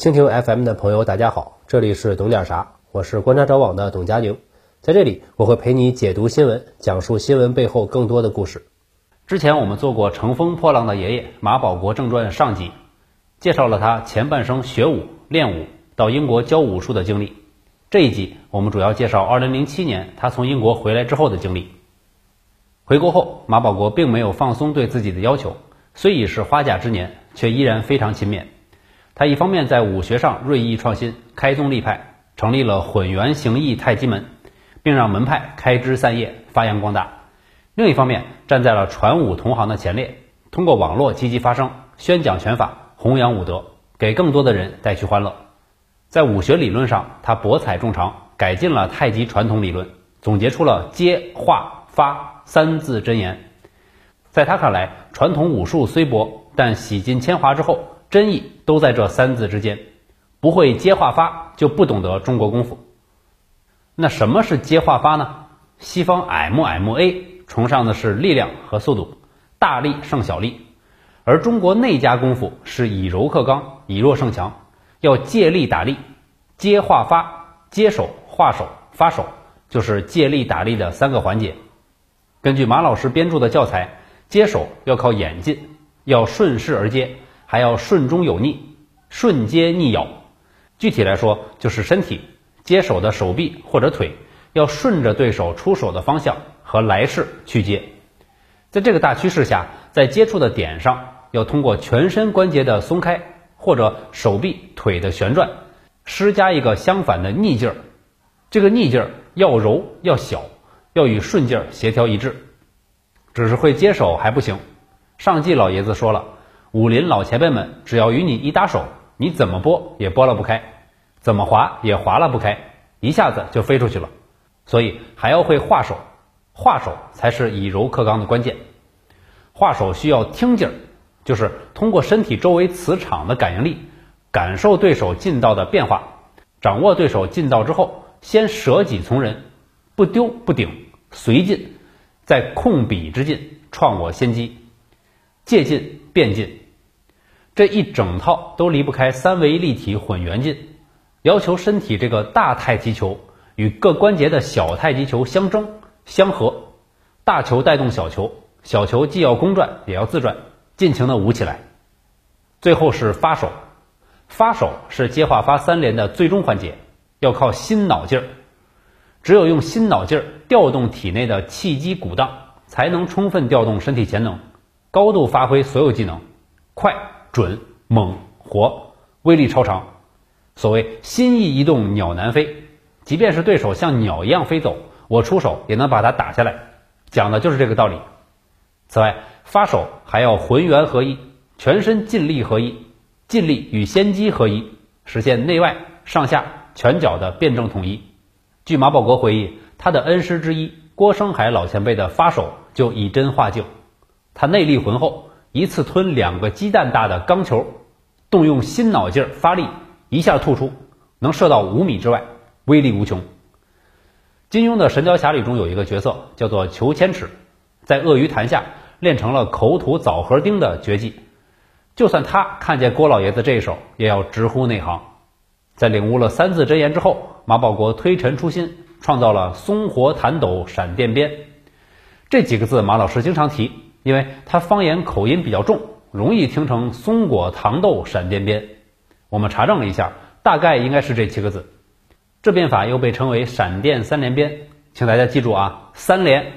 蜻蜓 FM 的朋友，大家好，这里是懂点啥，我是观察者网的董佳宁，在这里我会陪你解读新闻，讲述新闻背后更多的故事。之前我们做过《乘风破浪的爷爷》马保国正传上集，介绍了他前半生学武、练武到英国教武术的经历。这一集我们主要介绍2007年他从英国回来之后的经历。回国后，马保国并没有放松对自己的要求，虽已是花甲之年，却依然非常勤勉。他一方面在武学上锐意创新，开宗立派，成立了混元形意太极门，并让门派开枝散叶，发扬光大；另一方面，站在了传武同行的前列，通过网络积极发声，宣讲拳法，弘扬武德，给更多的人带去欢乐。在武学理论上，他博采众长，改进了太极传统理论，总结出了接、化、发三字真言。在他看来，传统武术虽博，但洗尽铅华之后。真意都在这三字之间，不会接化发就不懂得中国功夫。那什么是接化发呢？西方 MMA 崇尚的是力量和速度，大力胜小力，而中国内家功夫是以柔克刚，以弱胜强，要借力打力，接化发，接手化手发手，就是借力打力的三个环节。根据马老师编著的教材，接手要靠演进，要顺势而接。还要顺中有逆，顺接逆咬。具体来说，就是身体接手的手臂或者腿，要顺着对手出手的方向和来势去接。在这个大趋势下，在接触的点上，要通过全身关节的松开或者手臂腿的旋转，施加一个相反的逆劲儿。这个逆劲儿要柔要小，要与顺劲儿协调一致。只是会接手还不行。上季老爷子说了。武林老前辈们，只要与你一搭手，你怎么拨也拨了不开，怎么划也划了不开，一下子就飞出去了。所以还要会化手，化手才是以柔克刚的关键。化手需要听劲儿，就是通过身体周围磁场的感应力，感受对手劲道的变化，掌握对手劲道之后，先舍己从人，不丢不顶，随进，在控笔之劲，创我先机，借劲变劲。这一整套都离不开三维立体混元劲，要求身体这个大太极球与各关节的小太极球相争相合，大球带动小球，小球既要公转也要自转，尽情的舞起来。最后是发手，发手是接化发三连的最终环节，要靠心脑劲儿，只有用心脑劲儿调动体内的气机鼓荡，才能充分调动身体潜能，高度发挥所有技能，快。准猛活，威力超常。所谓心意一动，鸟难飞。即便是对手像鸟一样飞走，我出手也能把它打下来。讲的就是这个道理。此外，发手还要浑圆合一，全身劲力合一，劲力与先机合一，实现内外上下拳脚的辩证统一。据马保国回忆，他的恩师之一郭生海老前辈的发手就以真化境，他内力浑厚。一次吞两个鸡蛋大的钢球，动用心脑劲儿发力，一下吐出，能射到五米之外，威力无穷。金庸的《神雕侠侣》中有一个角色叫做裘千尺，在鳄鱼潭下练成了口吐枣核钉的绝技，就算他看见郭老爷子这一手，也要直呼内行。在领悟了三字真言之后，马保国推陈出新，创造了松活弹斗闪电鞭这几个字，马老师经常提。因为他方言口音比较重，容易听成松果糖豆闪电鞭。我们查证了一下，大概应该是这七个字。这变法又被称为闪电三连鞭，请大家记住啊，三连。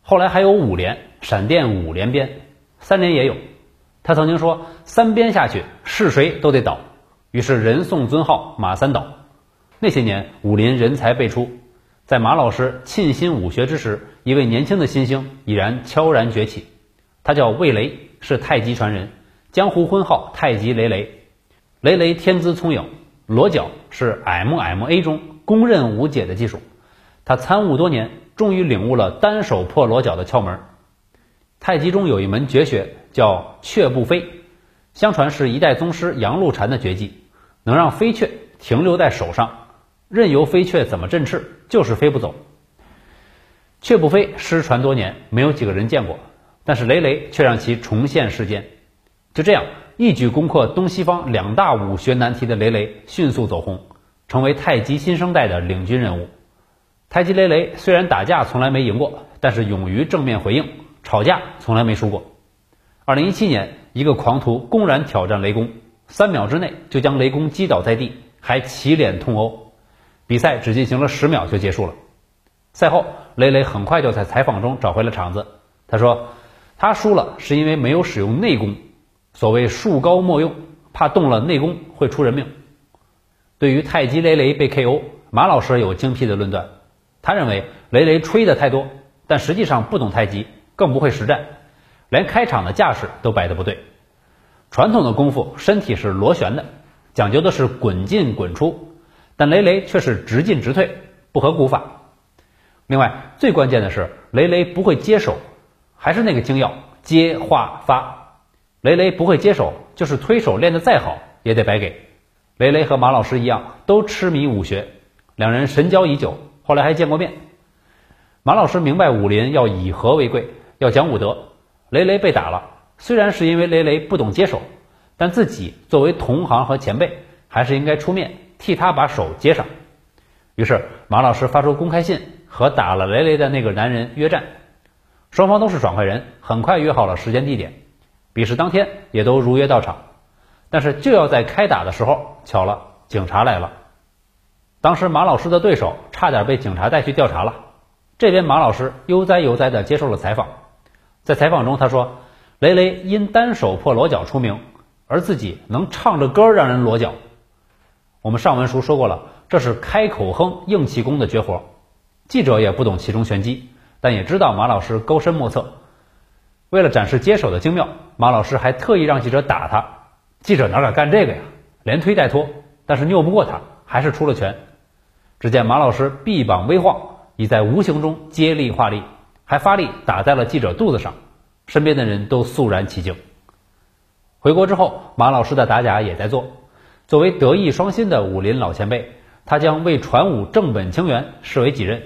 后来还有五连，闪电五连鞭，三连也有。他曾经说，三鞭下去是谁都得倒。于是人送尊号马三倒。那些年武林人才辈出。在马老师沁心武学之时，一位年轻的新星已然悄然崛起。他叫魏雷，是太极传人，江湖婚号太极雷雷。雷雷天资聪颖，裸脚是 MMA 中公认无解的技术。他参悟多年，终于领悟了单手破裸脚的窍门。太极中有一门绝学叫雀步飞，相传是一代宗师杨露禅的绝技，能让飞雀停留在手上。任由飞雀怎么振翅，就是飞不走。却不飞失传多年，没有几个人见过，但是雷雷却让其重现世间。就这样，一举攻克东西方两大武学难题的雷雷迅速走红，成为太极新生代的领军人物。太极雷雷虽然打架从来没赢过，但是勇于正面回应，吵架从来没输过。二零一七年，一个狂徒公然挑战雷公，三秒之内就将雷公击倒在地，还起脸痛殴。比赛只进行了十秒就结束了。赛后，雷雷很快就在采访中找回了场子。他说：“他输了是因为没有使用内功，所谓术高莫用，怕动了内功会出人命。”对于太极雷雷被 KO，马老师有精辟的论断。他认为雷雷吹的太多，但实际上不懂太极，更不会实战，连开场的架势都摆的不对。传统的功夫身体是螺旋的，讲究的是滚进滚出，但雷雷却是直进直退，不合古法。另外，最关键的是雷雷不会接手，还是那个精要接化发。雷雷不会接手，就是推手练得再好也得白给。雷雷和马老师一样，都痴迷武学，两人神交已久。后来还见过面，马老师明白武林要以和为贵，要讲武德。雷雷被打了，虽然是因为雷雷不懂接手，但自己作为同行和前辈，还是应该出面替他把手接上。于是马老师发出公开信，和打了雷雷的那个男人约战。双方都是爽快人，很快约好了时间地点，比试当天也都如约到场。但是就要在开打的时候，巧了，警察来了。当时马老师的对手差点被警察带去调查了。这边马老师悠哉悠哉地接受了采访，在采访中他说：“雷雷因单手破裸脚出名，而自己能唱着歌让人裸脚。”我们上文书说过了，这是开口哼硬气功的绝活。记者也不懂其中玄机，但也知道马老师高深莫测。为了展示接手的精妙，马老师还特意让记者打他。记者哪敢干这个呀？连推带拖，但是拗不过他，还是出了拳。只见马老师臂膀微晃，已在无形中接力化力，还发力打在了记者肚子上，身边的人都肃然起敬。回国之后，马老师的打假也在做。作为德艺双馨的武林老前辈，他将为传武正本清源视为己任。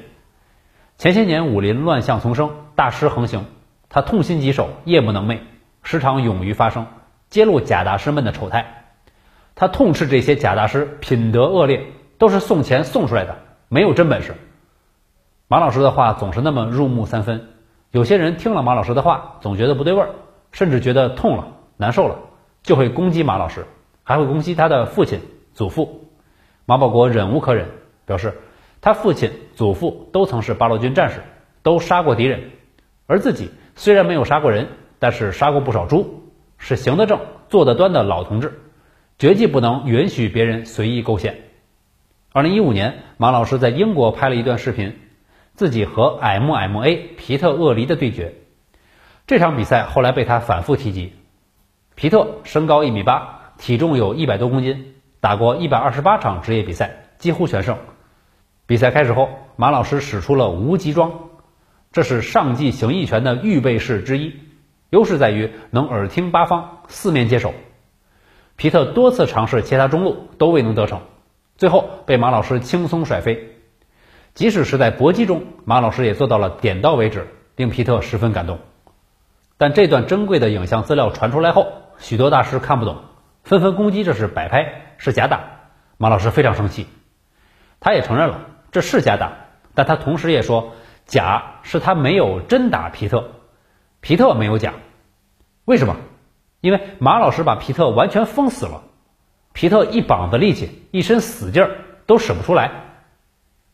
前些年武林乱象丛生，大师横行，他痛心疾首，夜不能寐，时常勇于发声，揭露假大师们的丑态。他痛斥这些假大师品德恶劣。都是送钱送出来的，没有真本事。马老师的话总是那么入木三分，有些人听了马老师的话，总觉得不对味儿，甚至觉得痛了、难受了，就会攻击马老师，还会攻击他的父亲、祖父。马保国忍无可忍，表示他父亲、祖父都曾是八路军战士，都杀过敌人，而自己虽然没有杀过人，但是杀过不少猪，是行得正、坐得端的老同志，绝技不能允许别人随意构陷。二零一五年，马老师在英国拍了一段视频，自己和 MMA 皮特厄离的对决。这场比赛后来被他反复提及。皮特身高一米八，体重有一百多公斤，打过一百二十八场职业比赛，几乎全胜。比赛开始后，马老师使出了无极桩，这是上技形意拳的预备式之一，优势在于能耳听八方，四面接手。皮特多次尝试切他中路，都未能得逞。最后被马老师轻松甩飞，即使是在搏击中，马老师也做到了点到为止，令皮特十分感动。但这段珍贵的影像资料传出来后，许多大师看不懂，纷纷攻击这是摆拍，是假打。马老师非常生气，他也承认了这是假打，但他同时也说假是他没有真打皮特，皮特没有假。为什么？因为马老师把皮特完全封死了。皮特一膀子力气，一身死劲儿都使不出来。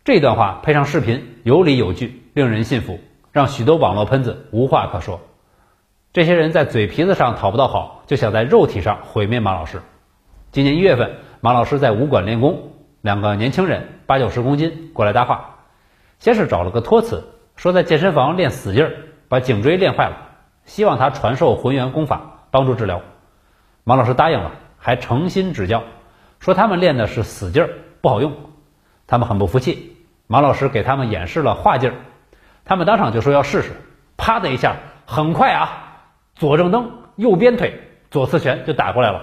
这段话配上视频，有理有据，令人信服，让许多网络喷子无话可说。这些人在嘴皮子上讨不到好，就想在肉体上毁灭马老师。今年一月份，马老师在武馆练功，两个年轻人八九十公斤过来搭话，先是找了个托词，说在健身房练死劲儿，把颈椎练坏了，希望他传授浑元功法，帮助治疗。马老师答应了。还诚心指教，说他们练的是死劲儿，不好用。他们很不服气，马老师给他们演示了化劲儿，他们当场就说要试试。啪的一下，很快啊，左正蹬，右鞭腿，左刺拳就打过来了。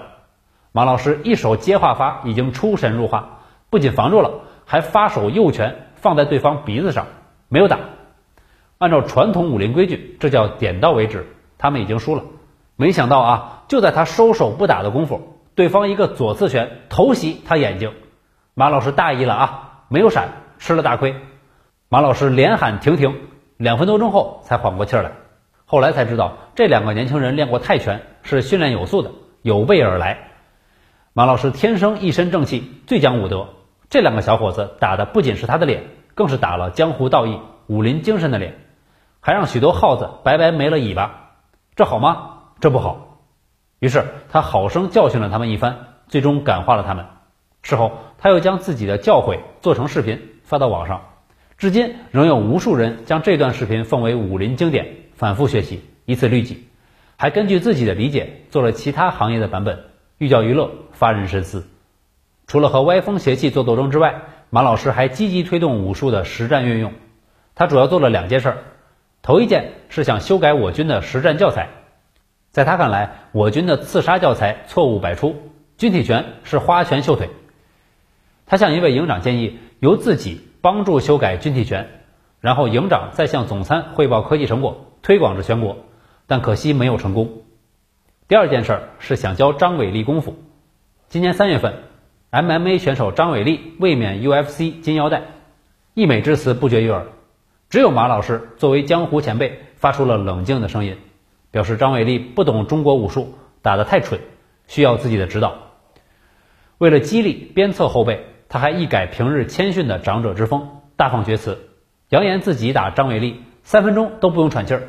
马老师一手接化发，已经出神入化，不仅防住了，还发手右拳放在对方鼻子上，没有打。按照传统武林规矩，这叫点到为止。他们已经输了。没想到啊。就在他收手不打的功夫，对方一个左刺拳偷袭他眼睛，马老师大意了啊，没有闪，吃了大亏。马老师连喊停停，两分多钟后才缓过气来。后来才知道，这两个年轻人练过泰拳，是训练有素的，有备而来。马老师天生一身正气，最讲武德。这两个小伙子打的不仅是他的脸，更是打了江湖道义、武林精神的脸，还让许多耗子白白没了尾巴。这好吗？这不好。于是他好生教训了他们一番，最终感化了他们。事后他又将自己的教诲做成视频发到网上，至今仍有无数人将这段视频奉为武林经典，反复学习，以此律己。还根据自己的理解做了其他行业的版本，寓教于乐，发人深思。除了和歪风邪气做斗争之外，马老师还积极推动武术的实战运用。他主要做了两件事，头一件是想修改我军的实战教材。在他看来，我军的刺杀教材错误百出，军体拳是花拳绣腿。他向一位营长建议，由自己帮助修改军体拳，然后营长再向总参汇报科技成果，推广至全国。但可惜没有成功。第二件事是想教张伟立功夫。今年三月份。MMA 选手张伟丽卫冕 UFC 金腰带，溢美之词不绝于耳。只有马老师作为江湖前辈，发出了冷静的声音，表示张伟丽不懂中国武术，打得太蠢，需要自己的指导。为了激励鞭策后辈，他还一改平日谦逊的长者之风，大放厥词，扬言自己打张伟丽三分钟都不用喘气儿。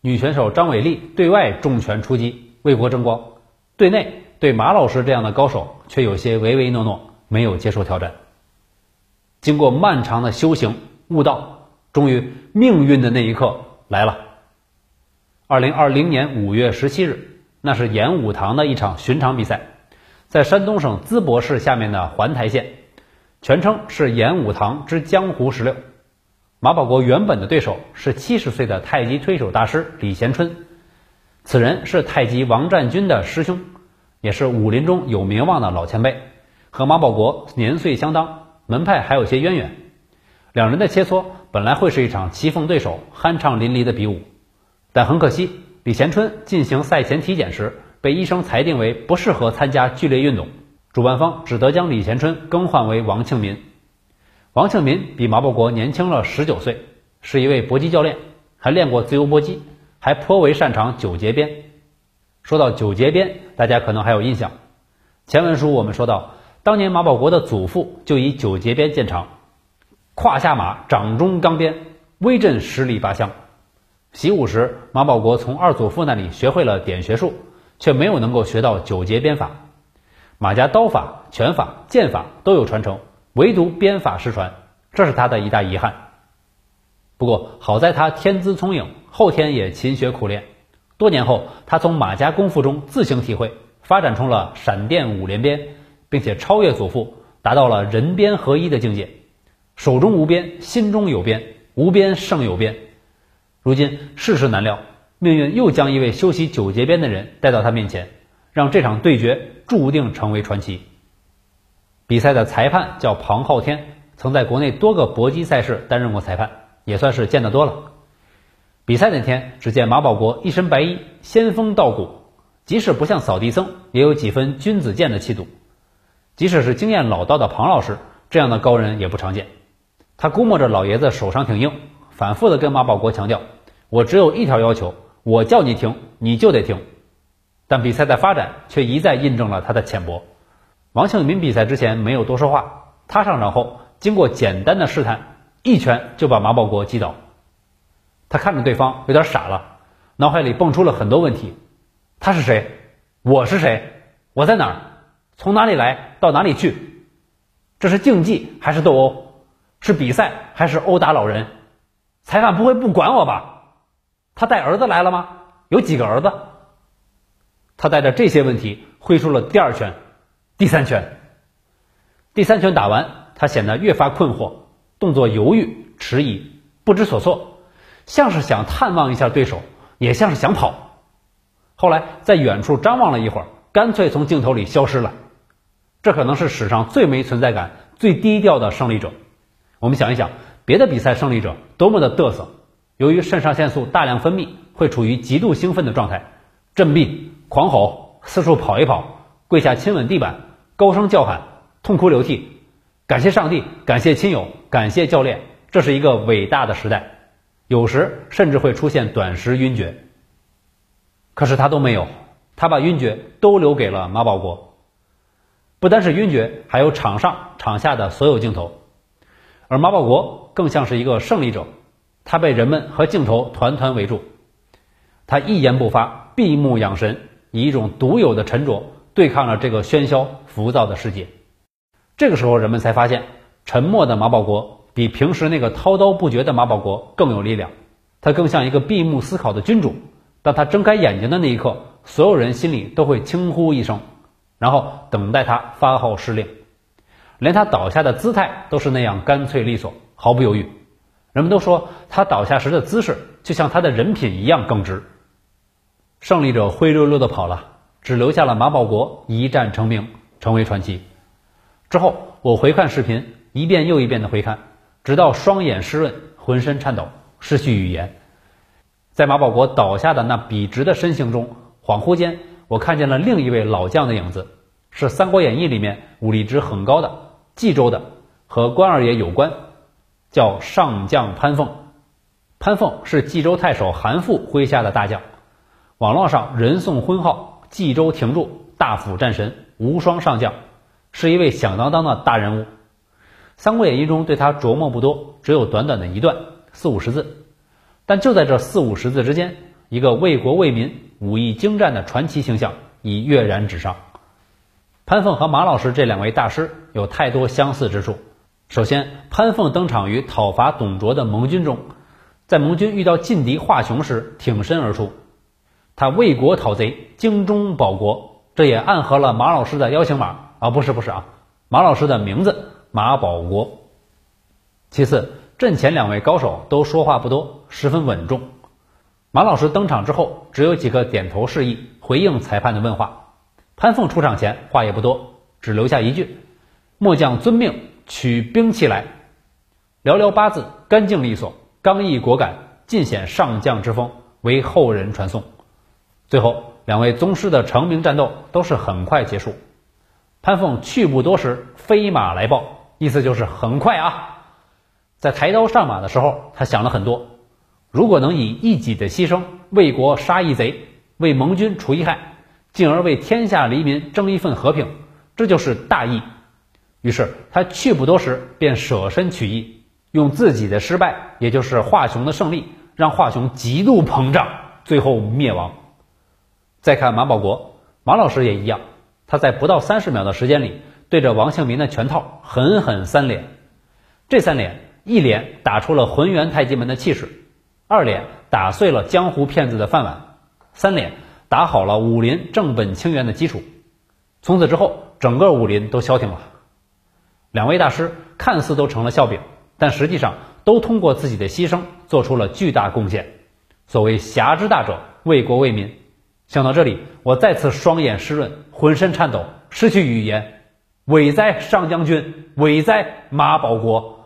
女选手张伟丽对外重拳出击，为国争光，对内。对马老师这样的高手，却有些唯唯诺诺，没有接受挑战。经过漫长的修行悟道，终于命运的那一刻来了。二零二零年五月十七日，那是演武堂的一场巡场比赛，在山东省淄博市下面的环台县，全称是演武堂之江湖十六。马保国原本的对手是七十岁的太极推手大师李贤春，此人是太极王占军的师兄。也是武林中有名望的老前辈，和马保国年岁相当，门派还有些渊源。两人的切磋本来会是一场棋逢对手、酣畅淋漓的比武，但很可惜，李贤春进行赛前体检时被医生裁定为不适合参加剧烈运动，主办方只得将李贤春更换为王庆民。王庆民比马保国年轻了十九岁，是一位搏击教练，还练过自由搏击，还颇为擅长九节鞭。说到九节鞭，大家可能还有印象。前文书我们说到，当年马保国的祖父就以九节鞭见长，胯下马，掌中钢鞭，威震十里八乡。习武时，马保国从二祖父那里学会了点穴术，却没有能够学到九节鞭法。马家刀法、拳法、剑法都有传承，唯独鞭法失传，这是他的一大遗憾。不过好在他天资聪颖，后天也勤学苦练。多年后，他从马家功夫中自行体会，发展出了闪电五连鞭，并且超越祖父，达到了人鞭合一的境界。手中无鞭，心中有鞭，无鞭胜有鞭。如今世事难料，命运又将一位修习九节鞭的人带到他面前，让这场对决注定成为传奇。比赛的裁判叫庞昊天，曾在国内多个搏击赛事担任过裁判，也算是见得多了。比赛那天，只见马保国一身白衣，仙风道骨，即使不像扫地僧，也有几分君子剑的气度。即使是经验老道的庞老师，这样的高人也不常见。他估摸着老爷子手上挺硬，反复的跟马保国强调：“我只有一条要求，我叫你停，你就得停。”但比赛的发展却一再印证了他的浅薄。王庆民比赛之前没有多说话，他上场后，经过简单的试探，一拳就把马保国击倒。他看着对方，有点傻了，脑海里蹦出了很多问题：他是谁？我是谁？我在哪儿？从哪里来到哪里去？这是竞技还是斗殴？是比赛还是殴打老人？裁判不会不管我吧？他带儿子来了吗？有几个儿子？他带着这些问题挥出了第二拳、第三拳。第三拳打完，他显得越发困惑，动作犹豫、迟疑、不知所措。像是想探望一下对手，也像是想跑。后来在远处张望了一会儿，干脆从镜头里消失了。这可能是史上最没存在感、最低调的胜利者。我们想一想，别的比赛胜利者多么的嘚瑟，由于肾上腺素大量分泌，会处于极度兴奋的状态，振臂、狂吼、四处跑一跑，跪下亲吻地板，高声叫喊，痛哭流涕，感谢上帝，感谢亲友，感谢教练，这是一个伟大的时代。有时甚至会出现短时晕厥，可是他都没有，他把晕厥都留给了马保国。不单是晕厥，还有场上场下的所有镜头，而马保国更像是一个胜利者，他被人们和镜头团团围住，他一言不发，闭目养神，以一种独有的沉着对抗了这个喧嚣浮躁的世界。这个时候，人们才发现，沉默的马保国。比平时那个滔滔不绝的马保国更有力量，他更像一个闭目思考的君主。当他睁开眼睛的那一刻，所有人心里都会轻呼一声，然后等待他发号施令。连他倒下的姿态都是那样干脆利索，毫不犹豫。人们都说他倒下时的姿势就像他的人品一样耿直。胜利者灰溜溜的跑了，只留下了马保国一战成名，成为传奇。之后我回看视频，一遍又一遍的回看。直到双眼湿润，浑身颤抖，失去语言。在马保国倒下的那笔直的身形中，恍惚间，我看见了另一位老将的影子，是《三国演义》里面武力值很高的冀州的，和关二爷有关，叫上将潘凤。潘凤是冀州太守韩馥麾下的大将，网络上人送婚号“冀州亭柱大辅战神无双上将”，是一位响当当的大人物。《三国演义》中对他琢磨不多，只有短短的一段四五十字。但就在这四五十字之间，一个为国为民、武艺精湛的传奇形象已跃然纸上。潘凤和马老师这两位大师有太多相似之处。首先，潘凤登场于讨伐董卓的盟军中，在盟军遇到劲敌华雄时挺身而出，他为国讨贼，精忠保国，这也暗合了马老师的邀请码啊，不是不是啊，马老师的名字。马保国。其次，阵前两位高手都说话不多，十分稳重。马老师登场之后，只有几个点头示意，回应裁判的问话。潘凤出场前话也不多，只留下一句：“末将遵命，取兵器来。”寥寥八字，干净利索，刚毅果敢，尽显上将之风，为后人传颂。最后，两位宗师的成名战斗都是很快结束。潘凤去不多时，飞马来报。意思就是很快啊，在抬刀上马的时候，他想了很多。如果能以一己的牺牲为国杀一贼，为盟军除一害，进而为天下黎民争一份和平，这就是大义。于是他去不多时，便舍身取义，用自己的失败，也就是华雄的胜利，让华雄极度膨胀，最后灭亡。再看马保国，马老师也一样，他在不到三十秒的时间里。对着王庆民的拳套狠狠三连，这三连，一连打出了浑元太极门的气势，二连打碎了江湖骗子的饭碗，三连打好了武林正本清源的基础。从此之后，整个武林都消停了。两位大师看似都成了笑柄，但实际上都通过自己的牺牲做出了巨大贡献。所谓侠之大者，为国为民。想到这里，我再次双眼湿润，浑身颤抖，失去语言。伟哉上将军，伟哉马保国。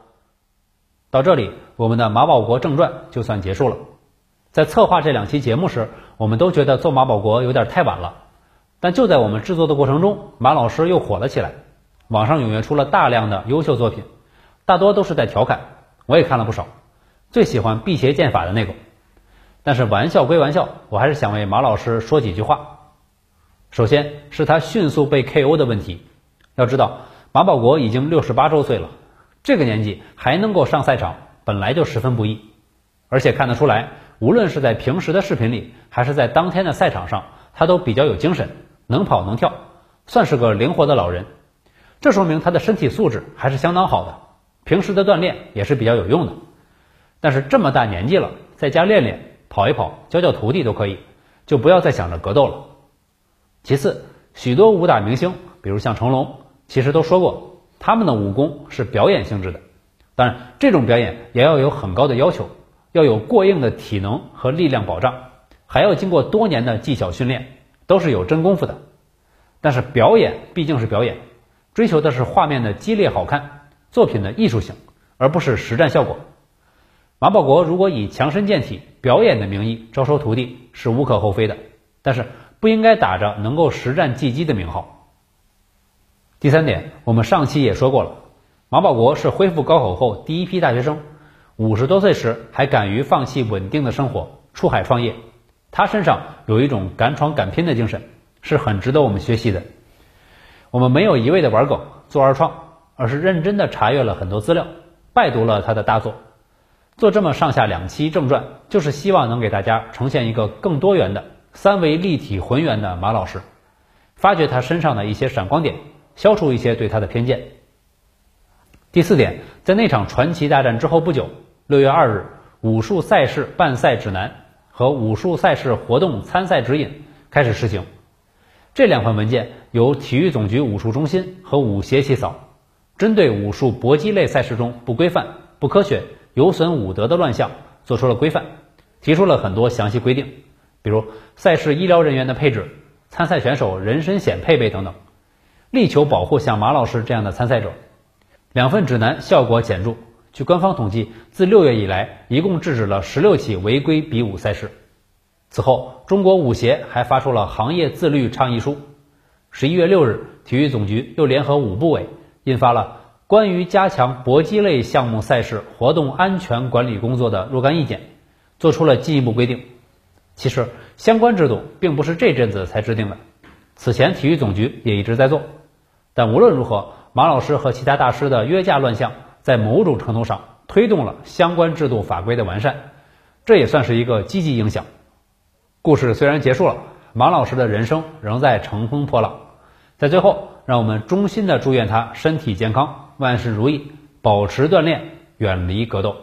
到这里，我们的马保国正传就算结束了。在策划这两期节目时，我们都觉得做马保国有点太晚了。但就在我们制作的过程中，马老师又火了起来，网上踊跃出了大量的优秀作品，大多都是在调侃。我也看了不少，最喜欢辟邪剑法的那个。但是玩笑归玩笑，我还是想为马老师说几句话。首先是他迅速被 KO 的问题。要知道，马保国已经六十八周岁了，这个年纪还能够上赛场，本来就十分不易。而且看得出来，无论是在平时的视频里，还是在当天的赛场上，他都比较有精神，能跑能跳，算是个灵活的老人。这说明他的身体素质还是相当好的，平时的锻炼也是比较有用的。但是这么大年纪了，在家练练、跑一跑、教教徒弟都可以，就不要再想着格斗了。其次，许多武打明星，比如像成龙。其实都说过，他们的武功是表演性质的，当然这种表演也要有很高的要求，要有过硬的体能和力量保障，还要经过多年的技巧训练，都是有真功夫的。但是表演毕竟是表演，追求的是画面的激烈好看，作品的艺术性，而不是实战效果。马保国如果以强身健体、表演的名义招收徒弟是无可厚非的，但是不应该打着能够实战技击的名号。第三点，我们上期也说过了，马保国是恢复高考后第一批大学生，五十多岁时还敢于放弃稳定的生活，出海创业。他身上有一种敢闯敢拼的精神，是很值得我们学习的。我们没有一味的玩梗做二创，而是认真的查阅了很多资料，拜读了他的大作。做这么上下两期正传，就是希望能给大家呈现一个更多元的、三维立体浑圆的马老师，发掘他身上的一些闪光点，消除一些对他的偏见。第四点，在那场传奇大战之后不久，六月二日，武术赛事办赛指南和武术赛事活动参赛指引开始实行。这两份文件由体育总局武术中心和武协起草，针对武术搏击类赛事中不规范、不科学。有损武德的乱象，做出了规范，提出了很多详细规定，比如赛事医疗人员的配置、参赛选手人身险配备等等，力求保护像马老师这样的参赛者。两份指南效果显著，据官方统计，自六月以来，一共制止了十六起违规比武赛事。此后，中国武协还发出了行业自律倡议书。十一月六日，体育总局又联合五部委印发了。关于加强搏击类项目赛事活动安全管理工作的若干意见，做出了进一步规定。其实相关制度并不是这阵子才制定的，此前体育总局也一直在做。但无论如何，马老师和其他大师的约架乱象，在某种程度上推动了相关制度法规的完善，这也算是一个积极影响。故事虽然结束了，马老师的人生仍在乘风破浪。在最后，让我们衷心的祝愿他身体健康。万事如意，保持锻炼，远离格斗。